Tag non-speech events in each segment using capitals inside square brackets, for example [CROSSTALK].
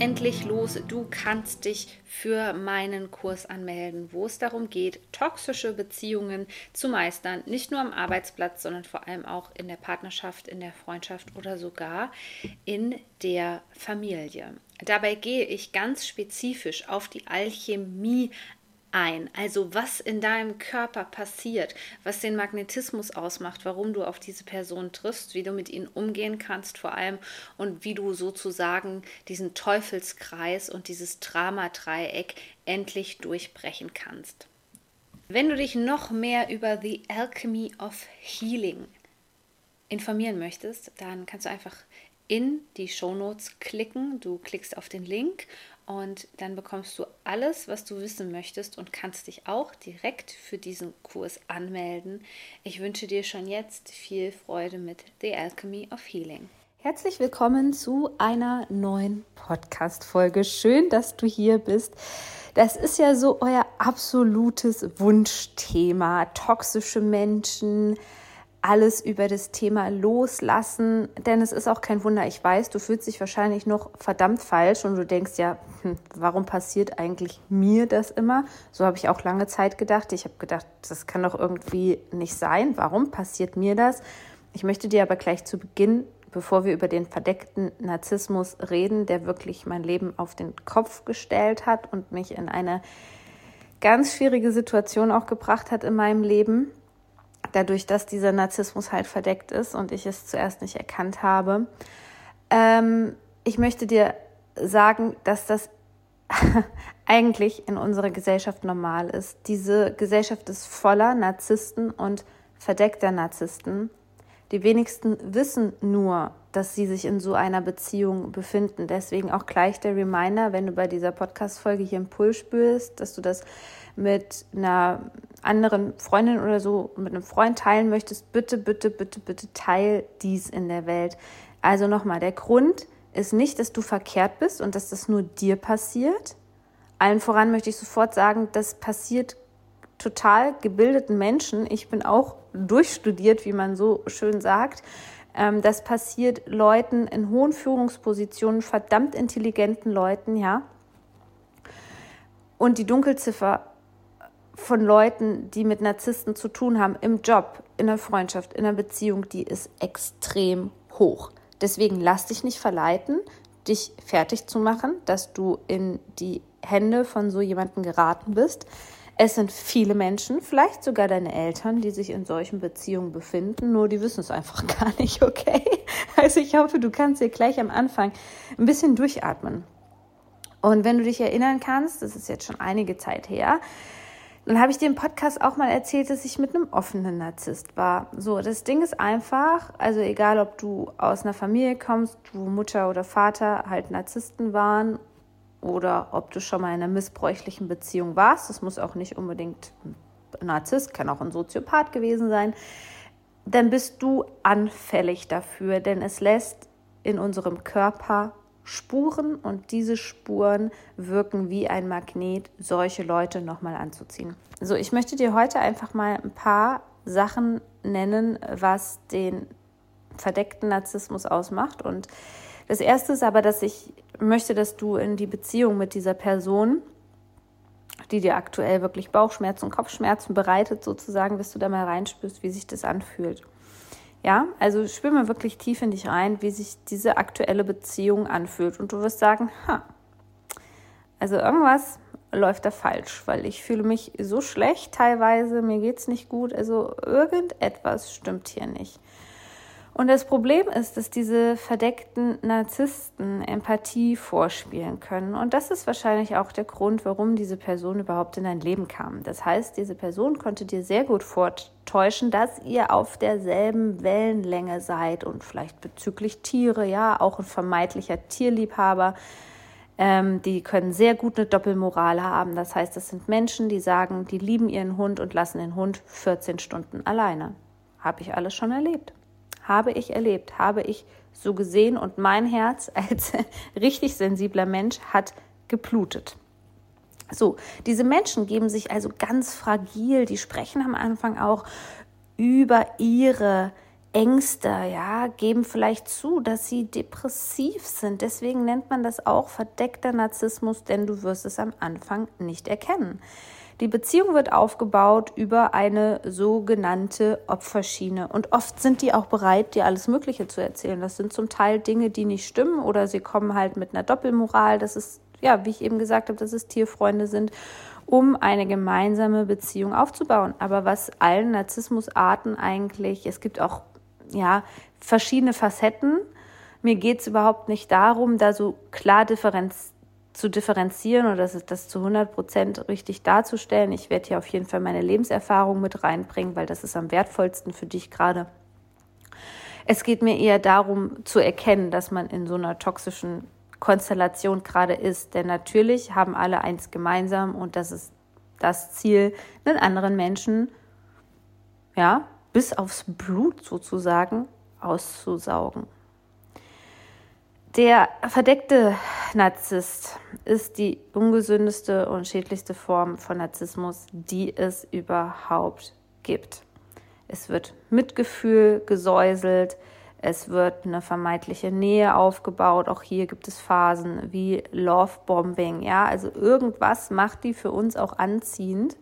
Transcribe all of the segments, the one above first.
Endlich los. Du kannst dich für meinen Kurs anmelden, wo es darum geht, toxische Beziehungen zu meistern. Nicht nur am Arbeitsplatz, sondern vor allem auch in der Partnerschaft, in der Freundschaft oder sogar in der Familie. Dabei gehe ich ganz spezifisch auf die Alchemie ein. Also was in deinem Körper passiert, was den Magnetismus ausmacht, warum du auf diese Person triffst, wie du mit ihnen umgehen kannst vor allem und wie du sozusagen diesen Teufelskreis und dieses Dramadreieck endlich durchbrechen kannst. Wenn du dich noch mehr über The Alchemy of Healing informieren möchtest, dann kannst du einfach in die Shownotes klicken. Du klickst auf den Link und dann bekommst du alles, was du wissen möchtest und kannst dich auch direkt für diesen Kurs anmelden. Ich wünsche dir schon jetzt viel Freude mit The Alchemy of Healing. Herzlich willkommen zu einer neuen Podcast-Folge. Schön, dass du hier bist. Das ist ja so euer absolutes Wunschthema. Toxische Menschen, alles über das Thema loslassen, denn es ist auch kein Wunder. Ich weiß, du fühlst dich wahrscheinlich noch verdammt falsch und du denkst ja, hm, warum passiert eigentlich mir das immer? So habe ich auch lange Zeit gedacht. Ich habe gedacht, das kann doch irgendwie nicht sein. Warum passiert mir das? Ich möchte dir aber gleich zu Beginn, bevor wir über den verdeckten Narzissmus reden, der wirklich mein Leben auf den Kopf gestellt hat und mich in eine ganz schwierige Situation auch gebracht hat in meinem Leben, dadurch, dass dieser Narzissmus halt verdeckt ist und ich es zuerst nicht erkannt habe. Ähm, ich möchte dir sagen, dass das [LAUGHS] eigentlich in unserer Gesellschaft normal ist. Diese Gesellschaft ist voller Narzissten und verdeckter Narzissten. Die wenigsten wissen nur, dass sie sich in so einer Beziehung befinden. Deswegen auch gleich der Reminder, wenn du bei dieser Podcast-Folge hier einen Pull spürst, dass du das mit einer anderen Freundin oder so, mit einem Freund teilen möchtest, bitte, bitte, bitte, bitte teil dies in der Welt. Also nochmal, der Grund ist nicht, dass du verkehrt bist und dass das nur dir passiert. Allen voran möchte ich sofort sagen, das passiert total gebildeten Menschen. Ich bin auch durchstudiert, wie man so schön sagt. Ähm, das passiert Leuten in hohen Führungspositionen, verdammt intelligenten Leuten, ja. Und die Dunkelziffer von Leuten, die mit Narzissten zu tun haben, im Job, in der Freundschaft, in der Beziehung, die ist extrem hoch. Deswegen lass dich nicht verleiten, dich fertig zu machen, dass du in die Hände von so jemandem geraten bist. Es sind viele Menschen, vielleicht sogar deine Eltern, die sich in solchen Beziehungen befinden, nur die wissen es einfach [LAUGHS] gar nicht, okay? Also ich hoffe, du kannst dir gleich am Anfang ein bisschen durchatmen. Und wenn du dich erinnern kannst, das ist jetzt schon einige Zeit her, dann habe ich dir im Podcast auch mal erzählt, dass ich mit einem offenen Narzisst war. So, das Ding ist einfach, also egal ob du aus einer Familie kommst, wo Mutter oder Vater halt Narzissten waren oder ob du schon mal in einer missbräuchlichen Beziehung warst, das muss auch nicht unbedingt ein Narzisst, kann auch ein Soziopath gewesen sein, dann bist du anfällig dafür, denn es lässt in unserem Körper Spuren und diese Spuren wirken wie ein Magnet, solche Leute nochmal anzuziehen. So, ich möchte dir heute einfach mal ein paar Sachen nennen, was den verdeckten Narzissmus ausmacht. Und das erste ist aber, dass ich möchte, dass du in die Beziehung mit dieser Person, die dir aktuell wirklich Bauchschmerzen, Kopfschmerzen bereitet, sozusagen, dass du da mal reinspürst, wie sich das anfühlt. Ja, also spür mal wirklich tief in dich rein, wie sich diese aktuelle Beziehung anfühlt. Und du wirst sagen, ha, also irgendwas läuft da falsch, weil ich fühle mich so schlecht teilweise, mir geht es nicht gut, also irgendetwas stimmt hier nicht. Und das Problem ist, dass diese verdeckten Narzissten Empathie vorspielen können. Und das ist wahrscheinlich auch der Grund, warum diese Person überhaupt in dein Leben kam. Das heißt, diese Person konnte dir sehr gut vortäuschen, dass ihr auf derselben Wellenlänge seid und vielleicht bezüglich Tiere, ja, auch ein vermeintlicher Tierliebhaber Ähm, die können sehr gut eine Doppelmoral haben. Das heißt, das sind Menschen, die sagen, die lieben ihren Hund und lassen den Hund 14 Stunden alleine. Habe ich alles schon erlebt. Habe ich erlebt, habe ich so gesehen und mein Herz [LAUGHS] als richtig sensibler Mensch hat geblutet. So, diese Menschen geben sich also ganz fragil, die sprechen am Anfang auch über ihre Ängste, ja, geben vielleicht zu, dass sie depressiv sind. Deswegen nennt man das auch verdeckter Narzissmus, denn du wirst es am Anfang nicht erkennen. Die Beziehung wird aufgebaut über eine sogenannte Opferschiene. Und oft sind die auch bereit, dir alles Mögliche zu erzählen. Das sind zum Teil Dinge, die nicht stimmen oder sie kommen halt mit einer Doppelmoral. Das ist, ja, wie ich eben gesagt habe, dass es Tierfreunde sind, um eine gemeinsame Beziehung aufzubauen. Aber was allen Narzissmusarten eigentlich, es gibt auch ja, verschiedene Facetten. Mir geht es überhaupt nicht darum, da so klar differenz zu differenzieren oder das, das zu 100 Prozent richtig darzustellen. Ich werde hier auf jeden Fall meine Lebenserfahrung mit reinbringen, weil das ist am wertvollsten für dich gerade. Es geht mir eher darum zu erkennen, dass man in so einer toxischen Konstellation gerade ist. Denn natürlich haben alle eins gemeinsam und das ist das Ziel, einen anderen Menschen ja, bis aufs Blut sozusagen auszusaugen. Der verdeckte Narzisst ist die ungesündeste und schädlichste Form von Narzissmus, die es überhaupt gibt. Es wird Mitgefühl gesäuselt, es wird eine vermeintliche Nähe aufgebaut. Auch hier gibt es Phasen wie Lovebombing. Ja, also irgendwas macht die für uns auch anziehend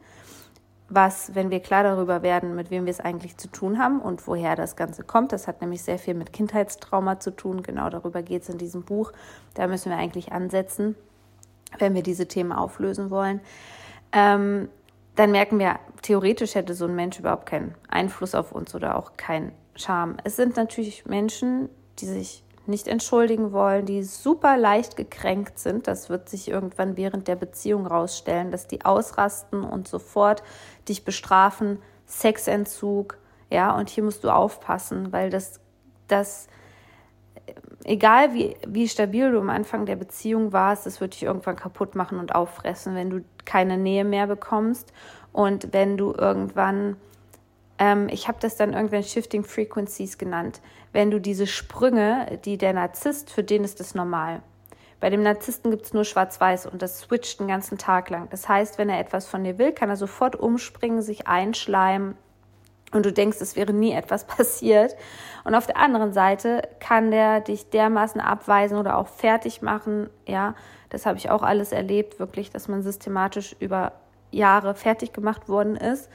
was, wenn wir klar darüber werden, mit wem wir es eigentlich zu tun haben und woher das Ganze kommt. Das hat nämlich sehr viel mit Kindheitstrauma zu tun. Genau darüber geht es in diesem Buch. Da müssen wir eigentlich ansetzen, wenn wir diese Themen auflösen wollen. Ähm, dann merken wir, theoretisch hätte so ein Mensch überhaupt keinen Einfluss auf uns oder auch keinen Charme. Es sind natürlich Menschen, die sich nicht entschuldigen wollen, die super leicht gekränkt sind. Das wird sich irgendwann während der Beziehung rausstellen, dass die ausrasten und sofort dich bestrafen, Sexentzug, ja, und hier musst du aufpassen, weil das, das, egal wie, wie stabil du am Anfang der Beziehung warst, das wird dich irgendwann kaputt machen und auffressen, wenn du keine Nähe mehr bekommst und wenn du irgendwann ähm, ich habe das dann irgendwann Shifting Frequencies genannt. Wenn du diese Sprünge, die der Narzisst, für den ist das normal. Bei dem Narzissten gibt es nur Schwarz-Weiß und das switcht den ganzen Tag lang. Das heißt, wenn er etwas von dir will, kann er sofort umspringen, sich einschleimen und du denkst, es wäre nie etwas [LAUGHS] passiert. Und auf der anderen Seite kann der dich dermaßen abweisen oder auch fertig machen. Ja, das habe ich auch alles erlebt, wirklich, dass man systematisch über Jahre fertig gemacht worden ist,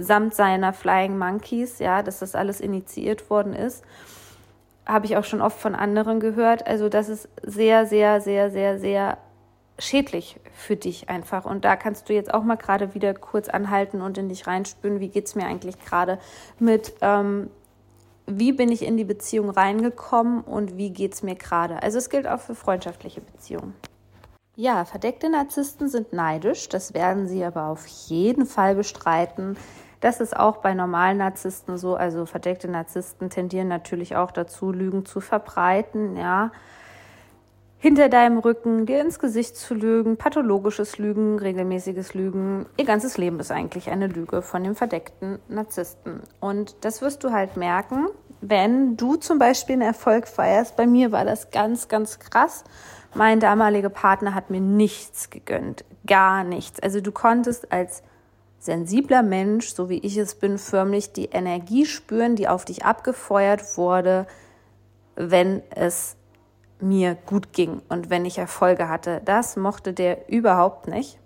samt seiner Flying Monkeys, ja, dass das alles initiiert worden ist. Habe ich auch schon oft von anderen gehört. Also das ist sehr, sehr, sehr, sehr, sehr schädlich für dich einfach. Und da kannst du jetzt auch mal gerade wieder kurz anhalten und in dich reinspüren, wie geht es mir eigentlich gerade mit, ähm, wie bin ich in die Beziehung reingekommen und wie geht es mir gerade. Also es gilt auch für freundschaftliche Beziehungen. Ja, verdeckte Narzissten sind neidisch, das werden sie aber auf jeden Fall bestreiten. Das ist auch bei normalen Narzissten so, also verdeckte Narzissten tendieren natürlich auch dazu, Lügen zu verbreiten, ja. Hinter deinem Rücken, dir ins Gesicht zu lügen, pathologisches Lügen, regelmäßiges Lügen. Ihr ganzes Leben ist eigentlich eine Lüge von dem verdeckten Narzissten. Und das wirst du halt merken, wenn du zum Beispiel einen Erfolg feierst. Bei mir war das ganz, ganz krass. Mein damaliger Partner hat mir nichts gegönnt, gar nichts. Also du konntest als sensibler Mensch, so wie ich es bin, förmlich die Energie spüren, die auf dich abgefeuert wurde, wenn es mir gut ging und wenn ich Erfolge hatte. Das mochte der überhaupt nicht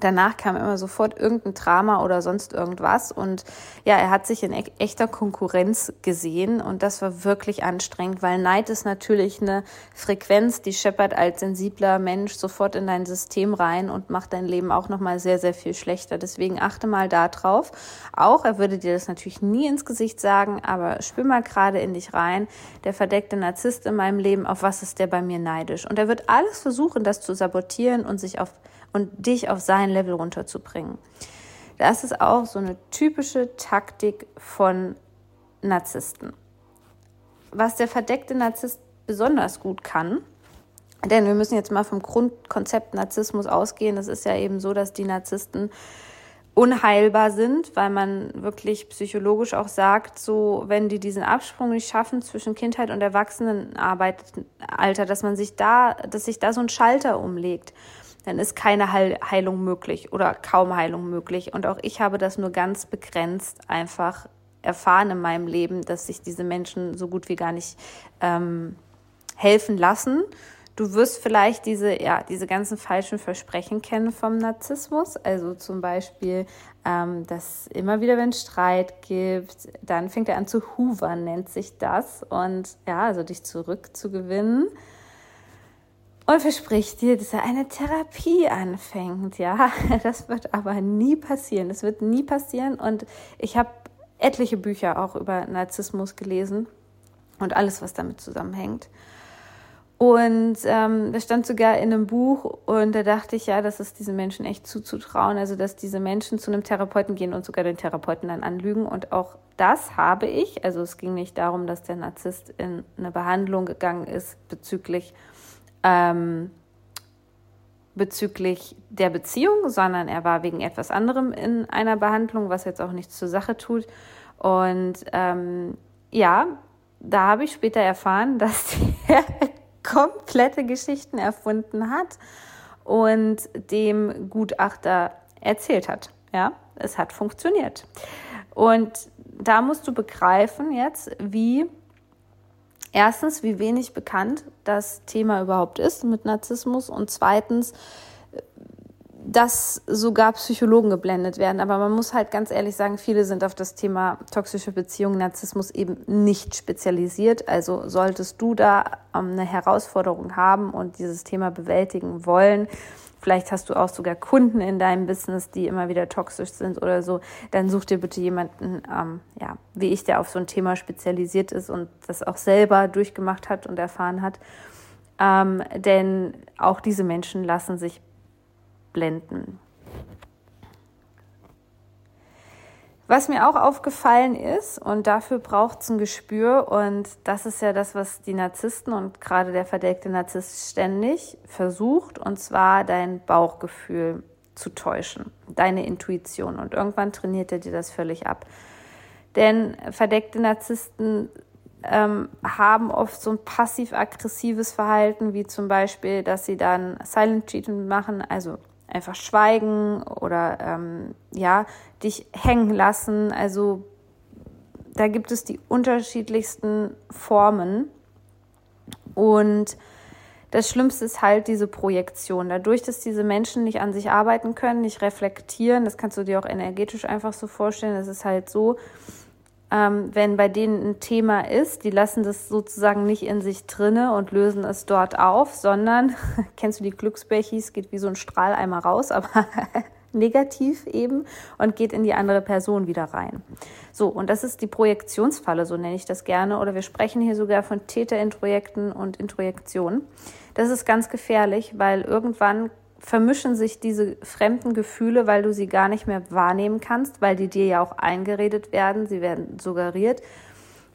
danach kam immer sofort irgendein Drama oder sonst irgendwas. Und ja, er hat sich in e echter Konkurrenz gesehen und das war wirklich anstrengend, weil Neid ist natürlich eine Frequenz, die scheppert als sensibler Mensch sofort in dein System rein und macht dein Leben auch nochmal sehr, sehr viel schlechter. Deswegen achte mal da drauf. Auch, er würde dir das natürlich nie ins Gesicht sagen, aber spür mal gerade in dich rein. Der verdeckte Narzisst in meinem Leben, auf was ist der bei mir neidisch? Und er wird alles versuchen, das zu sabotieren und sich auf und dich auf sein Level runterzubringen. Das ist auch so eine typische Taktik von Narzissten. Was der verdeckte Narzisst besonders gut kann, Denn wir müssen jetzt mal vom Grundkonzept Narzissmus ausgehen. Es ist ja eben so, dass die Narzissten unheilbar sind, weil man wirklich psychologisch auch sagt, so wenn die diesen Absprung nicht schaffen zwischen Kindheit und Erwachsenenalter, dass man sich da, dass sich da so ein Schalter umlegt, dann ist keine Heilung möglich oder kaum Heilung möglich. Und auch ich habe das nur ganz begrenzt einfach erfahren in meinem Leben, dass sich diese Menschen so gut wie gar nicht ähm, helfen lassen Du wirst vielleicht diese, ja, diese ganzen falschen Versprechen kennen vom Narzissmus. Also zum Beispiel, ähm, dass immer wieder, wenn es Streit gibt, dann fängt er an zu hoovern, nennt sich das. Und ja, also dich zurückzugewinnen. Und verspricht dir, dass er eine Therapie anfängt. Ja, [LAUGHS] das wird aber nie passieren. Das wird nie passieren. Und ich habe etliche Bücher auch über Narzissmus gelesen und alles, was damit zusammenhängt. Und ähm, das stand sogar in einem Buch und da dachte ich, ja, das ist diesen Menschen echt zuzutrauen, also dass diese Menschen zu einem Therapeuten gehen und sogar den Therapeuten dann anlügen. Und auch das habe ich. Also es ging nicht darum, dass der Narzisst in eine Behandlung gegangen ist bezüglich, ähm, bezüglich der Beziehung, sondern er war wegen etwas anderem in einer Behandlung, was jetzt auch nichts zur Sache tut. Und ähm, ja, da habe ich später erfahren, [LAUGHS] dass der komplette Geschichten erfunden hat und dem Gutachter erzählt hat. Ja, es hat funktioniert. Und da musst du begreifen jetzt, wie erstens, wie wenig bekannt das Thema überhaupt ist mit Narzissmus und zweitens, dass sogar Psychologen geblendet werden. Aber man muss halt ganz ehrlich sagen, viele sind auf das Thema toxische Beziehungen, Narzissmus eben nicht spezialisiert. Also solltest du da ähm, eine Herausforderung haben und dieses Thema bewältigen wollen, vielleicht hast du auch sogar Kunden in deinem Business, die immer wieder toxisch sind oder so, dann such dir bitte jemanden, ähm, ja, wie ich, der auf so ein Thema spezialisiert ist und das auch selber durchgemacht hat und erfahren hat. Ähm, denn auch diese Menschen lassen sich blenden. Was mir auch aufgefallen ist, und dafür braucht es ein Gespür, und das ist ja das, was die Narzissten und gerade der verdeckte Narzisst ständig versucht, und zwar dein Bauchgefühl zu täuschen, deine Intuition. Und irgendwann trainiert er dir das völlig ab. Denn verdeckte Narzissten ähm, haben oft so ein passiv-aggressives Verhalten, wie zum Beispiel, dass sie dann Silent Treatment machen, also einfach schweigen oder ähm, ja, dich hängen lassen. Also da gibt es die unterschiedlichsten Formen. Und das Schlimmste ist halt diese Projektion. Dadurch, dass diese Menschen nicht an sich arbeiten können, nicht reflektieren, das kannst du dir auch energetisch einfach so vorstellen, das ist halt so, ähm, wenn bei denen ein Thema ist, die lassen das sozusagen nicht in sich drinne und lösen es dort auf, sondern, [LAUGHS] kennst du die Glücksbechis, geht wie so ein Strahl einmal raus, aber [LAUGHS] negativ eben und geht in die andere Person wieder rein. So, und das ist die Projektionsfalle, so nenne ich das gerne, oder wir sprechen hier sogar von Täterintrojekten und Introjektionen. Das ist ganz gefährlich, weil irgendwann vermischen sich diese fremden Gefühle, weil du sie gar nicht mehr wahrnehmen kannst, weil die dir ja auch eingeredet werden, sie werden suggeriert.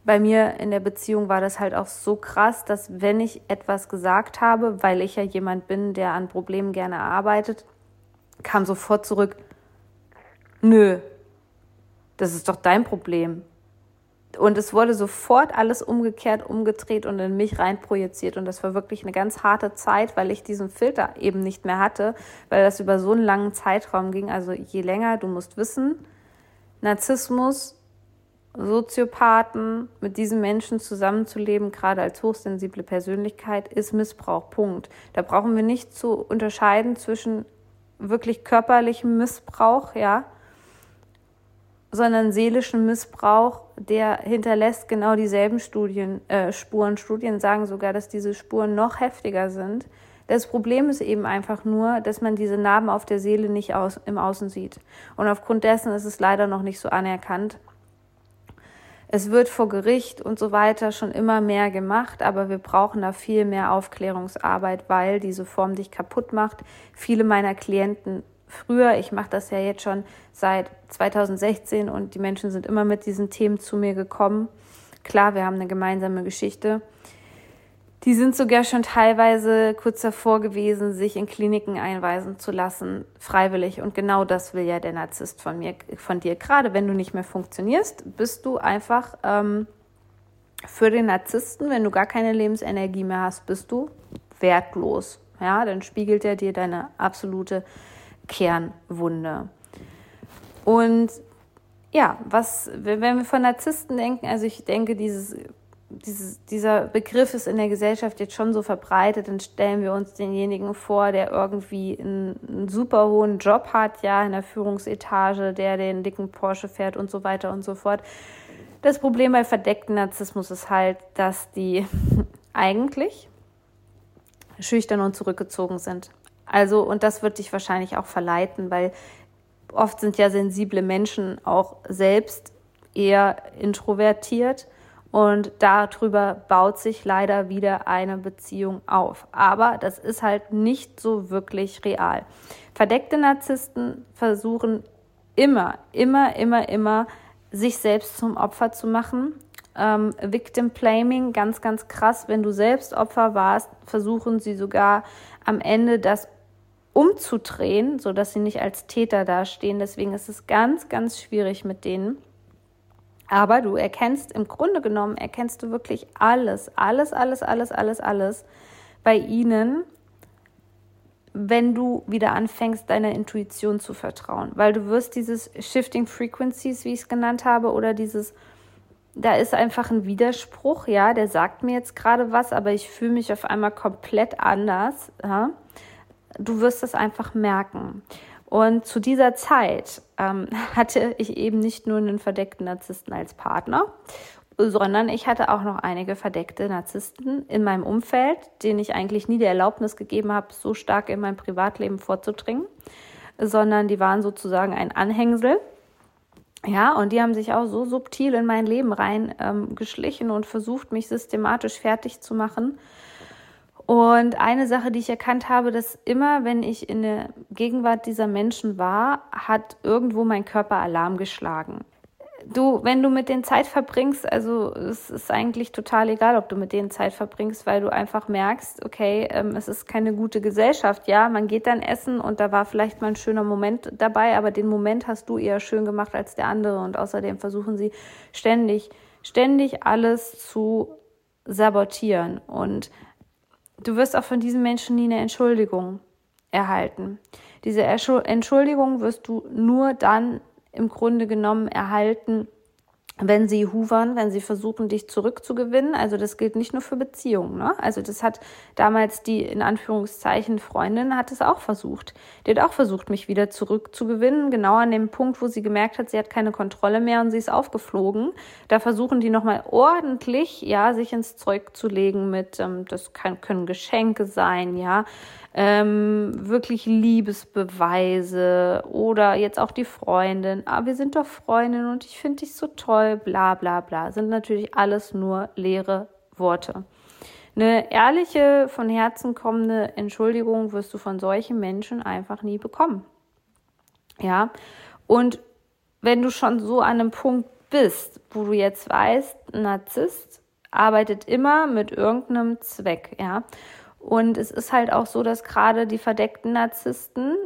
Bei mir in der Beziehung war das halt auch so krass, dass wenn ich etwas gesagt habe, weil ich ja jemand bin, der an Problemen gerne arbeitet, kam sofort zurück, nö, das ist doch dein Problem. Und es wurde sofort alles umgekehrt, umgedreht und in mich reinprojiziert. Und das war wirklich eine ganz harte Zeit, weil ich diesen Filter eben nicht mehr hatte, weil das über so einen langen Zeitraum ging. Also je länger, du musst wissen, Narzissmus, Soziopathen, mit diesen Menschen zusammenzuleben, gerade als hochsensible Persönlichkeit, ist Missbrauch. Punkt. Da brauchen wir nicht zu unterscheiden zwischen wirklich körperlichem Missbrauch, ja, sondern seelischen Missbrauch, der hinterlässt genau dieselben Studien, äh, Spuren. Studien sagen sogar, dass diese Spuren noch heftiger sind. Das Problem ist eben einfach nur, dass man diese Narben auf der Seele nicht aus, im Außen sieht. Und aufgrund dessen ist es leider noch nicht so anerkannt. Es wird vor Gericht und so weiter schon immer mehr gemacht, aber wir brauchen da viel mehr Aufklärungsarbeit, weil diese Form dich kaputt macht. Viele meiner Klienten früher. Ich mache das ja jetzt schon seit 2016 und die Menschen sind immer mit diesen Themen zu mir gekommen. Klar, wir haben eine gemeinsame Geschichte. Die sind sogar schon teilweise kurz davor gewesen, sich in Kliniken einweisen zu lassen, freiwillig. Und genau das will ja der Narzisst von mir, von dir. Gerade wenn du nicht mehr funktionierst, bist du einfach ähm, für den Narzissten, wenn du gar keine Lebensenergie mehr hast, bist du wertlos. Ja, dann spiegelt er dir deine absolute Kernwunde. Und ja, was, wenn wir von Narzissten denken, also ich denke, dieses dieses, dieser Begriff ist in der Gesellschaft jetzt schon so verbreitet, dann stellen wir uns denjenigen vor, der irgendwie einen, einen, super hohen Job hat, ja, in der Führungsetage, der den dicken Porsche fährt und so weiter und so fort. Das Problem bei verdeckten Narzissmus ist halt, dass die [LAUGHS] eigentlich schüchtern und zurückgezogen sind. Also, und das wird dich wahrscheinlich auch verleiten, weil oft sind ja sensible Menschen auch selbst eher introvertiert und darüber baut sich leider wieder eine Beziehung auf. Aber das ist halt nicht so wirklich real. Verdeckte Narzissten versuchen immer, immer, immer, immer, sich selbst zum Opfer zu machen. Ähm, Victim Blaming, ganz, ganz krass. Wenn du selbst Opfer warst, versuchen sie sogar am Ende das umzudrehen, sodass sie nicht als Täter dastehen. Deswegen ist es ganz, ganz schwierig mit denen. Aber du erkennst im Grunde genommen, erkennst du wirklich alles, alles, alles, alles, alles, alles bei ihnen, wenn du wieder anfängst, deiner Intuition zu vertrauen. Weil du wirst dieses Shifting Frequencies, wie ich es genannt habe, oder dieses, da ist einfach ein Widerspruch, ja, der sagt mir jetzt gerade was, aber ich fühle mich auf einmal komplett anders. Ja? Du wirst es einfach merken. Und zu dieser Zeit ähm, [LAUGHS] hatte ich eben nicht nur einen verdeckten Narzissten als Partner, sondern ich hatte auch noch einige verdeckte Narzissten in meinem Umfeld, denen ich eigentlich nie die Erlaubnis gegeben habe, so stark in mein Privatleben vorzudringen, sondern die waren sozusagen ein Anhängsel. Ja, und die haben sich auch so subtil in mein Leben rein ähm, und versucht, mich systematisch fertig zu machen, und eine Sache, die ich erkannt habe, dass immer, wenn ich in der Gegenwart dieser Menschen war, hat irgendwo mein Körper Alarm geschlagen. Du, wenn du mit denen Zeit verbringst, also es ist eigentlich total egal, ob du mit denen Zeit verbringst, weil du einfach merkst, okay, ähm, es ist keine gute Gesellschaft. Ja, man geht dann essen und da war vielleicht mal ein schöner Moment dabei, aber den Moment hast du eher schön gemacht als der andere. Und außerdem versuchen sie ständig, ständig alles zu sabotieren. Und Du wirst auch von diesen Menschen nie eine Entschuldigung erhalten. Diese Entschuldigung wirst du nur dann im Grunde genommen erhalten, wenn sie huvern, wenn sie versuchen, dich zurückzugewinnen. Also das gilt nicht nur für Beziehungen. Ne? Also das hat damals die in Anführungszeichen Freundin hat es auch versucht. Die hat auch versucht, mich wieder zurückzugewinnen. Genau an dem Punkt, wo sie gemerkt hat, sie hat keine Kontrolle mehr und sie ist aufgeflogen. Da versuchen die nochmal ordentlich, ja, sich ins Zeug zu legen mit, ähm, das kann, können Geschenke sein, ja ähm, wirklich Liebesbeweise oder jetzt auch die Freundin, ah, wir sind doch Freundin und ich finde dich so toll, bla bla bla, sind natürlich alles nur leere Worte. Eine ehrliche, von Herzen kommende Entschuldigung wirst du von solchen Menschen einfach nie bekommen. Ja, und wenn du schon so an einem Punkt bist, wo du jetzt weißt, Narzisst arbeitet immer mit irgendeinem Zweck, ja, und es ist halt auch so, dass gerade die verdeckten Narzissten,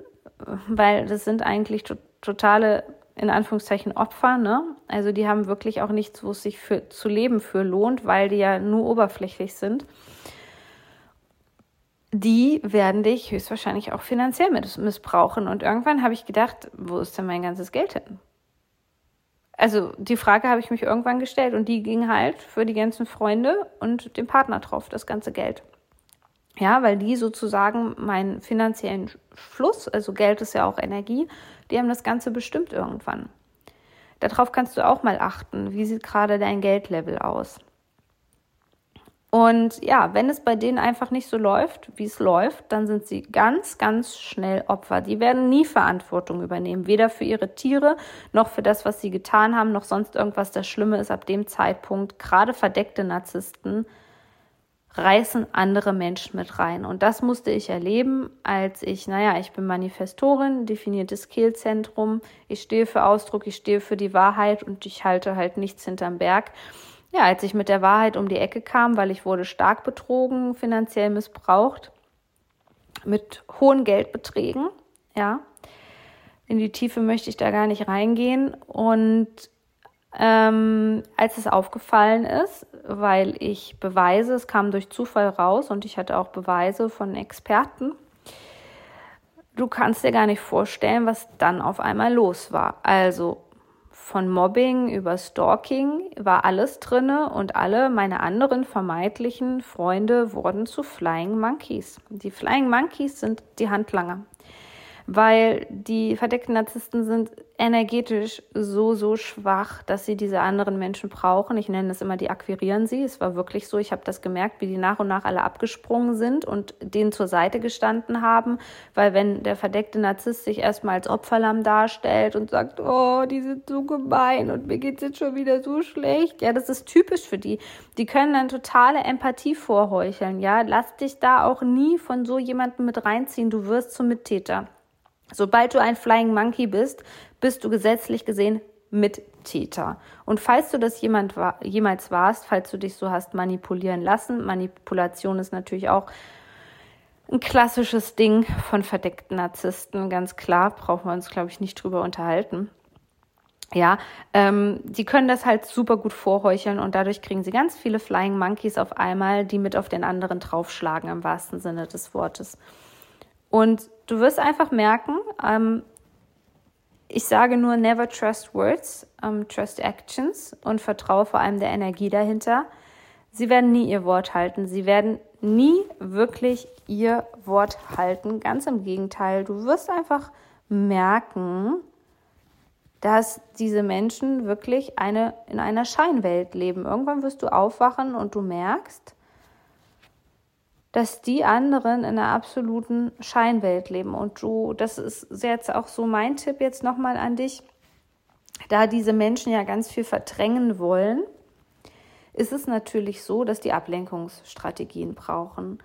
weil das sind eigentlich to totale, in Anführungszeichen, Opfer, ne? Also die haben wirklich auch nichts, wo es sich für, zu leben für lohnt, weil die ja nur oberflächlich sind. Die werden dich höchstwahrscheinlich auch finanziell missbrauchen. Und irgendwann habe ich gedacht, wo ist denn mein ganzes Geld hin? Also die Frage habe ich mich irgendwann gestellt und die ging halt für die ganzen Freunde und den Partner drauf, das ganze Geld. Ja, weil die sozusagen meinen finanziellen Fluss, also Geld ist ja auch Energie, die haben das Ganze bestimmt irgendwann. Darauf kannst du auch mal achten. Wie sieht gerade dein Geldlevel aus? Und ja, wenn es bei denen einfach nicht so läuft, wie es läuft, dann sind sie ganz, ganz schnell Opfer. Die werden nie Verantwortung übernehmen, weder für ihre Tiere noch für das, was sie getan haben, noch sonst irgendwas. Das Schlimme ist ab dem Zeitpunkt, gerade verdeckte Narzissten reißen andere Menschen mit rein. Und das musste ich erleben, als ich, naja, ich bin Manifestorin, definiertes Skillzentrum, ich stehe für Ausdruck, ich stehe für die Wahrheit und ich halte halt nichts hinterm Berg. ja, als ich mit der Wahrheit um die Ecke kam, weil ich wurde stark betrogen, finanziell missbraucht, mit hohen Geldbeträgen, ja. In die Tiefe möchte ich da gar nicht reingehen. Und ähm, als es aufgefallen ist, weil ich Beweise, es kam durch Zufall raus und ich hatte auch Beweise von Experten, du kannst dir gar nicht vorstellen, was dann auf einmal los war. Also von Mobbing über Stalking war alles drinne und alle meine anderen vermeintlichen Freunde wurden zu Flying Monkeys. Die Flying Monkeys sind die Handlanger weil die verdeckten Narzissten sind energetisch so, so schwach, dass sie diese anderen Menschen brauchen. Ich nenne es immer, die akquirieren sie. Es war wirklich so. Ich habe das gemerkt, wie die nach und nach alle abgesprungen sind und denen zur Seite gestanden haben, weil wenn der verdeckte Narzisst sich erstmal als Opferlamm darstellt und sagt, oh, die sind so gemein und mir geht's jetzt schon wieder so schlecht. Ja, das ist typisch für die. Die können dann totale Empathie vorheucheln. Ja, lass dich da auch nie von so jemandem mit reinziehen. Du wirst zum Mittäter. Sobald du ein Flying Monkey bist, bist du gesetzlich gesehen Mittäter. Und falls du das jemand war, jemals warst, falls du dich so hast manipulieren lassen, Manipulation ist natürlich auch ein klassisches Ding von verdeckten Narzissten, ganz klar, brauchen wir uns, glaube ich, nicht drüber unterhalten. Ja, ähm, die können das halt super gut vorheucheln und dadurch kriegen sie ganz viele Flying Monkeys auf einmal, die mit auf den anderen draufschlagen im wahrsten Sinne des Wortes. Und du wirst einfach merken, ähm, ich sage nur never trust words, ähm, trust actions und vertraue vor allem der Energie dahinter. Sie werden nie ihr Wort halten. Sie werden nie wirklich ihr Wort halten. Ganz im Gegenteil. Du wirst einfach merken, dass diese Menschen wirklich eine, in einer Scheinwelt leben. Irgendwann wirst du aufwachen und du merkst, dass die anderen in einer absoluten Scheinwelt leben. Und du, das ist jetzt auch so mein Tipp jetzt nochmal an dich, da diese Menschen ja ganz viel verdrängen wollen, ist es natürlich so, dass die Ablenkungsstrategien brauchen.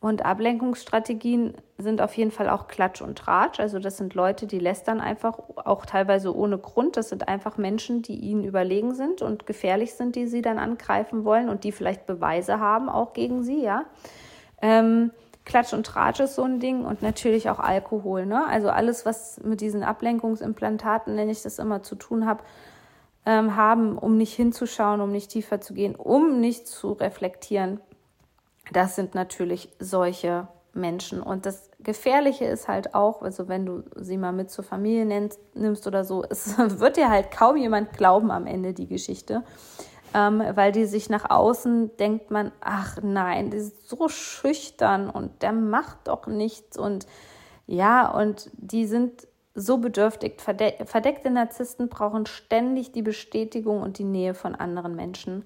Und Ablenkungsstrategien sind auf jeden Fall auch Klatsch und Tratsch. Also das sind Leute, die lästern einfach auch teilweise ohne Grund. Das sind einfach Menschen, die ihnen überlegen sind und gefährlich sind, die sie dann angreifen wollen und die vielleicht Beweise haben auch gegen sie, ja. Ähm, Klatsch und Tratsch ist so ein Ding und natürlich auch Alkohol. Ne? Also alles, was mit diesen Ablenkungsimplantaten, nenne ich das immer, zu tun habe, ähm, haben, um nicht hinzuschauen, um nicht tiefer zu gehen, um nicht zu reflektieren. Das sind natürlich solche Menschen. Und das Gefährliche ist halt auch, also wenn du sie mal mit zur Familie nennst, nimmst oder so, es [LAUGHS] wird dir halt kaum jemand glauben am Ende die Geschichte ähm, weil die sich nach außen denkt man, ach nein, die ist so schüchtern und der macht doch nichts und ja, und die sind so bedürftig. Verdeckte Narzissten brauchen ständig die Bestätigung und die Nähe von anderen Menschen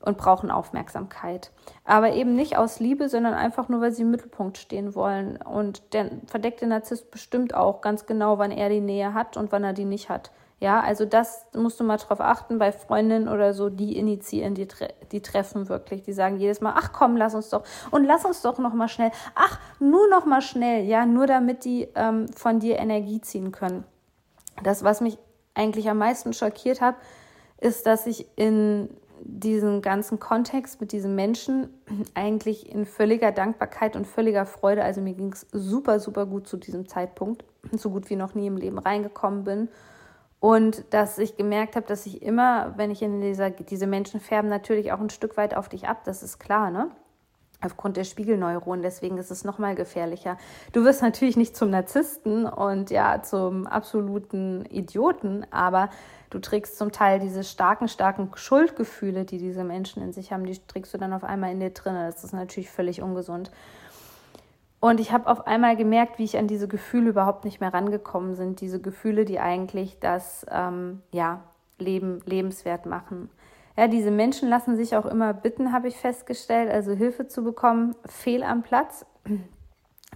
und brauchen Aufmerksamkeit. Aber eben nicht aus Liebe, sondern einfach nur, weil sie im Mittelpunkt stehen wollen. Und der verdeckte Narzisst bestimmt auch ganz genau, wann er die Nähe hat und wann er die nicht hat. Ja, also das musst du mal drauf achten bei Freundinnen oder so, die initiieren die, die Treffen wirklich. Die sagen jedes Mal, ach komm, lass uns doch und lass uns doch noch mal schnell. Ach, nur noch mal schnell, ja, nur damit die ähm, von dir Energie ziehen können. Das, was mich eigentlich am meisten schockiert hat, ist, dass ich in diesem ganzen Kontext mit diesen Menschen eigentlich in völliger Dankbarkeit und völliger Freude, also mir ging es super, super gut zu diesem Zeitpunkt, so gut wie noch nie im Leben reingekommen bin und dass ich gemerkt habe, dass ich immer, wenn ich in dieser, diese Menschen färben natürlich auch ein Stück weit auf dich ab, das ist klar, ne? Aufgrund der Spiegelneuronen, deswegen ist es nochmal gefährlicher. Du wirst natürlich nicht zum Narzissten und ja, zum absoluten Idioten, aber du trägst zum Teil diese starken, starken Schuldgefühle, die diese Menschen in sich haben, die trägst du dann auf einmal in dir drin. Das ist natürlich völlig ungesund. Und ich habe auf einmal gemerkt, wie ich an diese Gefühle überhaupt nicht mehr rangekommen sind. Diese Gefühle, die eigentlich das ähm, ja, Leben lebenswert machen. Ja, diese Menschen lassen sich auch immer bitten, habe ich festgestellt, also Hilfe zu bekommen, fehl am Platz.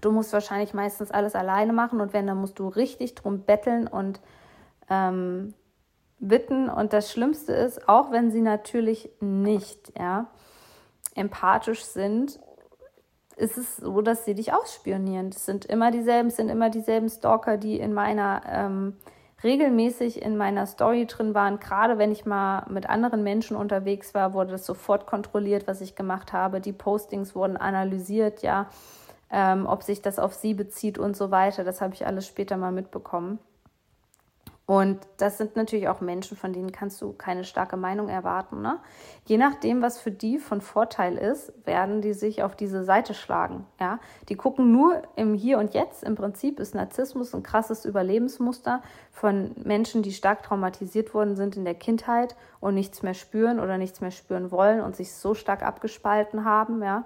Du musst wahrscheinlich meistens alles alleine machen und wenn, dann musst du richtig drum betteln und ähm, bitten. Und das Schlimmste ist, auch wenn sie natürlich nicht ja, empathisch sind ist es so, dass sie dich ausspionieren. Das sind immer dieselben, sind immer dieselben Stalker, die in meiner ähm, regelmäßig in meiner Story drin waren. Gerade wenn ich mal mit anderen Menschen unterwegs war, wurde das sofort kontrolliert, was ich gemacht habe. Die Postings wurden analysiert, ja, ähm, ob sich das auf sie bezieht und so weiter. Das habe ich alles später mal mitbekommen. Und das sind natürlich auch Menschen, von denen kannst du keine starke Meinung erwarten. Ne? Je nachdem, was für die von Vorteil ist, werden die sich auf diese Seite schlagen. Ja? Die gucken nur im Hier und Jetzt. Im Prinzip ist Narzissmus ein krasses Überlebensmuster von Menschen, die stark traumatisiert worden sind in der Kindheit und nichts mehr spüren oder nichts mehr spüren wollen und sich so stark abgespalten haben. Ja?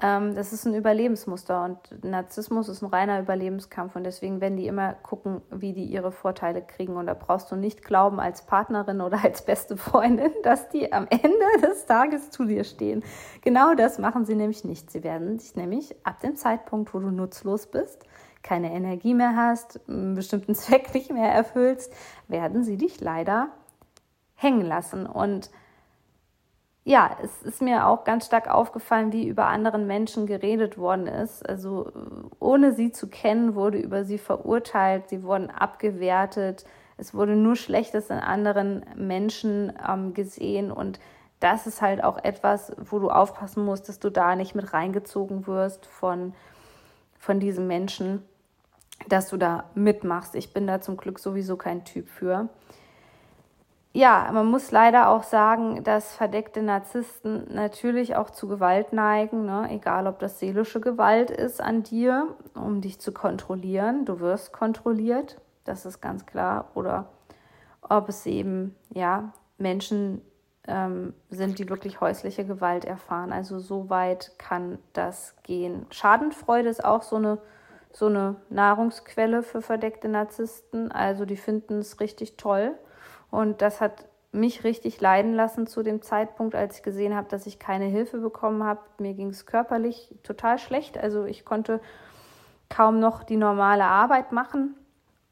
Ähm, das ist ein Überlebensmuster und Narzissmus ist ein reiner Überlebenskampf und deswegen werden die immer gucken, wie die ihre Vorteile kriegen. Und da brauchst du nicht glauben als Partnerin oder als beste Freundin, [LAUGHS] dass die am Ende des Tages zu dir stehen. Genau das machen sie nämlich nicht. Sie werden dich nämlich ab dem Zeitpunkt, wo du nutzlos bist, keine Energie mehr hast, einen bestimmten [LAUGHS] Zweck nicht mehr erfüllst, werden sie dich leider hängen lassen. Und ja, es ist mir auch ganz stark aufgefallen, wie über anderen Menschen geredet worden ist. Also ohne sie zu kennen, wurde über sie verurteilt, sie wurden abgewertet, es wurde nur Schlechtes in anderen Menschen ähm, gesehen und das ist halt auch etwas, wo du aufpassen musst, dass du da nicht mit reingezogen wirst von, von diesem Menschen, dass du da mitmachst. Ich bin da zum Glück sowieso kein Typ für ja, man muss leider auch sagen, dass verdeckte Narzissten natürlich auch zu Gewalt neigen, ne? egal ob das seelische Gewalt ist an dir, um dich zu kontrollieren. Du wirst kontrolliert, das ist ganz klar. Oder ob es eben ja Menschen ähm, sind, die wirklich häusliche Gewalt erfahren. Also so weit kann das gehen. Schadenfreude ist auch so eine so eine Nahrungsquelle für verdeckte Narzissten. Also die finden es richtig toll und das hat mich richtig leiden lassen zu dem Zeitpunkt, als ich gesehen habe, dass ich keine Hilfe bekommen habe. Mir ging es körperlich total schlecht. Also ich konnte kaum noch die normale Arbeit machen.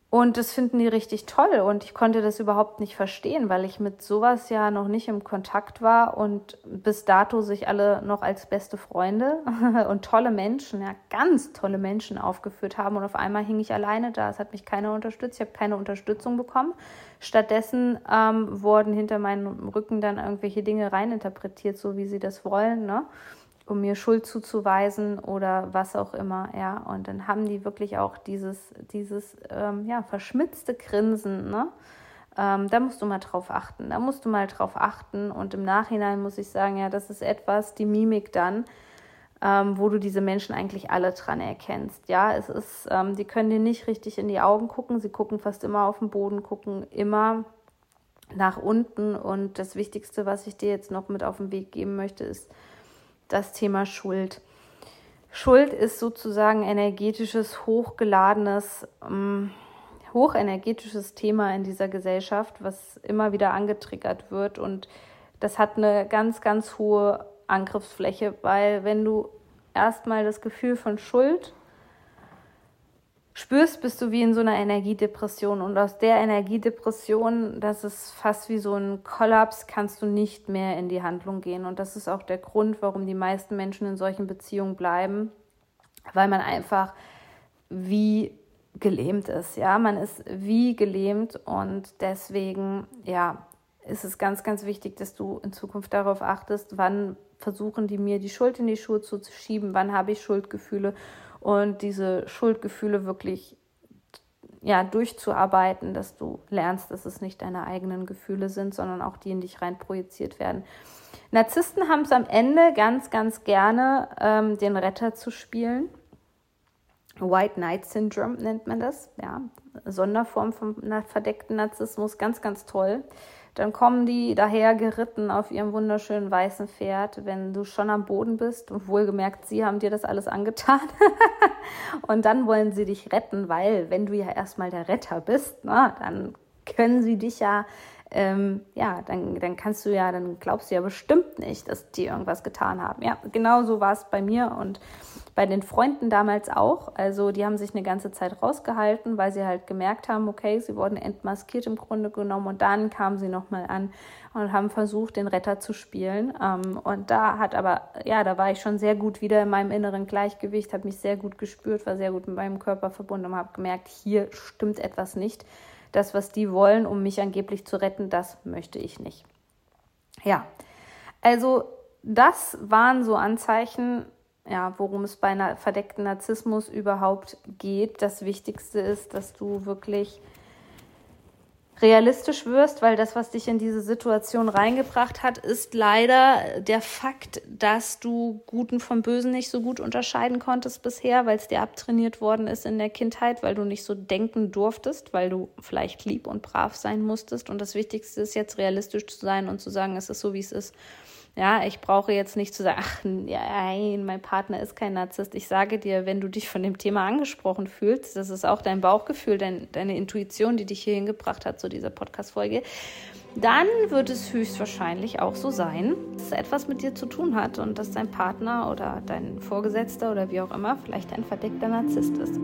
Und das finden die richtig toll und ich konnte das überhaupt nicht verstehen, weil ich mit sowas ja noch nicht im Kontakt war und bis dato sich alle noch als beste Freunde [LAUGHS] und tolle Menschen, ja ganz tolle Menschen aufgeführt haben und auf einmal hing ich alleine da. Es hat mich keiner unterstützt, ich habe keine Unterstützung bekommen. Stattdessen ähm, wurden hinter meinem Rücken dann irgendwelche Dinge reininterpretiert, so wie sie das wollen. Ne? Um mir Schuld zuzuweisen oder was auch immer, ja. Und dann haben die wirklich auch dieses, dieses ähm, ja, verschmitzte Grinsen, ne? Ähm, da musst du mal drauf achten. Da musst du mal drauf achten. Und im Nachhinein muss ich sagen, ja, das ist etwas, die Mimik dann, ähm, wo du diese Menschen eigentlich alle dran erkennst. Ja, es ist, ähm, die können dir nicht richtig in die Augen gucken. Sie gucken fast immer auf den Boden, gucken immer nach unten. Und das Wichtigste, was ich dir jetzt noch mit auf den Weg geben möchte, ist, das Thema Schuld. Schuld ist sozusagen energetisches, hochgeladenes, ähm, hochenergetisches Thema in dieser Gesellschaft, was immer wieder angetriggert wird. Und das hat eine ganz, ganz hohe Angriffsfläche, weil wenn du erstmal das Gefühl von Schuld spürst, bist du wie in so einer Energiedepression. Und aus der Energiedepression, das ist fast wie so ein Kollaps, kannst du nicht mehr in die Handlung gehen. Und das ist auch der Grund, warum die meisten Menschen in solchen Beziehungen bleiben, weil man einfach wie gelähmt ist. Ja, man ist wie gelähmt und deswegen, ja, ist es ganz, ganz wichtig, dass du in Zukunft darauf achtest, wann versuchen die mir die Schuld in die Schuhe zu schieben, wann habe ich Schuldgefühle und diese Schuldgefühle wirklich ja, durchzuarbeiten, dass du lernst, dass es nicht deine eigenen Gefühle sind, sondern auch die in dich rein projiziert werden. Narzissten haben es am Ende ganz, ganz gerne, ähm, den Retter zu spielen. White Knight Syndrome nennt man das, ja, Sonderform vom verdeckten Narzissmus, ganz, ganz toll. Dann kommen die daher geritten auf ihrem wunderschönen weißen Pferd, wenn du schon am Boden bist und wohlgemerkt, sie haben dir das alles angetan. [LAUGHS] und dann wollen sie dich retten, weil wenn du ja erstmal der Retter bist, na, dann können sie dich ja ähm, ja, dann, dann kannst du ja, dann glaubst du ja bestimmt nicht, dass die irgendwas getan haben. Ja, genau so war es bei mir und bei den Freunden damals auch. Also die haben sich eine ganze Zeit rausgehalten, weil sie halt gemerkt haben, okay, sie wurden entmaskiert im Grunde genommen und dann kamen sie nochmal an und haben versucht, den Retter zu spielen. Ähm, und da hat aber, ja, da war ich schon sehr gut wieder in meinem inneren Gleichgewicht, habe mich sehr gut gespürt, war sehr gut mit meinem Körper verbunden und habe gemerkt, hier stimmt etwas nicht das, was die wollen, um mich angeblich zu retten, das möchte ich nicht. Ja, also das waren so Anzeichen, ja, worum es bei einer verdeckten Narzissmus überhaupt geht. Das Wichtigste ist, dass du wirklich realistisch wirst, weil das, was dich in diese Situation reingebracht hat, ist leider der Fakt, dass du Guten vom Bösen nicht so gut unterscheiden konntest bisher, weil es dir abtrainiert worden ist in der Kindheit, weil du nicht so denken durftest, weil du vielleicht lieb und brav sein musstest. Und das Wichtigste ist jetzt realistisch zu sein und zu sagen, es ist so, wie es ist. Ja, ich brauche jetzt nicht zu sagen, ach nein, mein Partner ist kein Narzisst. Ich sage dir, wenn du dich von dem Thema angesprochen fühlst, das ist auch dein Bauchgefühl, dein, deine Intuition, die dich hierhin gebracht hat zu dieser Podcast-Folge, dann wird es höchstwahrscheinlich auch so sein, dass es etwas mit dir zu tun hat und dass dein Partner oder dein Vorgesetzter oder wie auch immer vielleicht ein verdeckter Narzisst ist.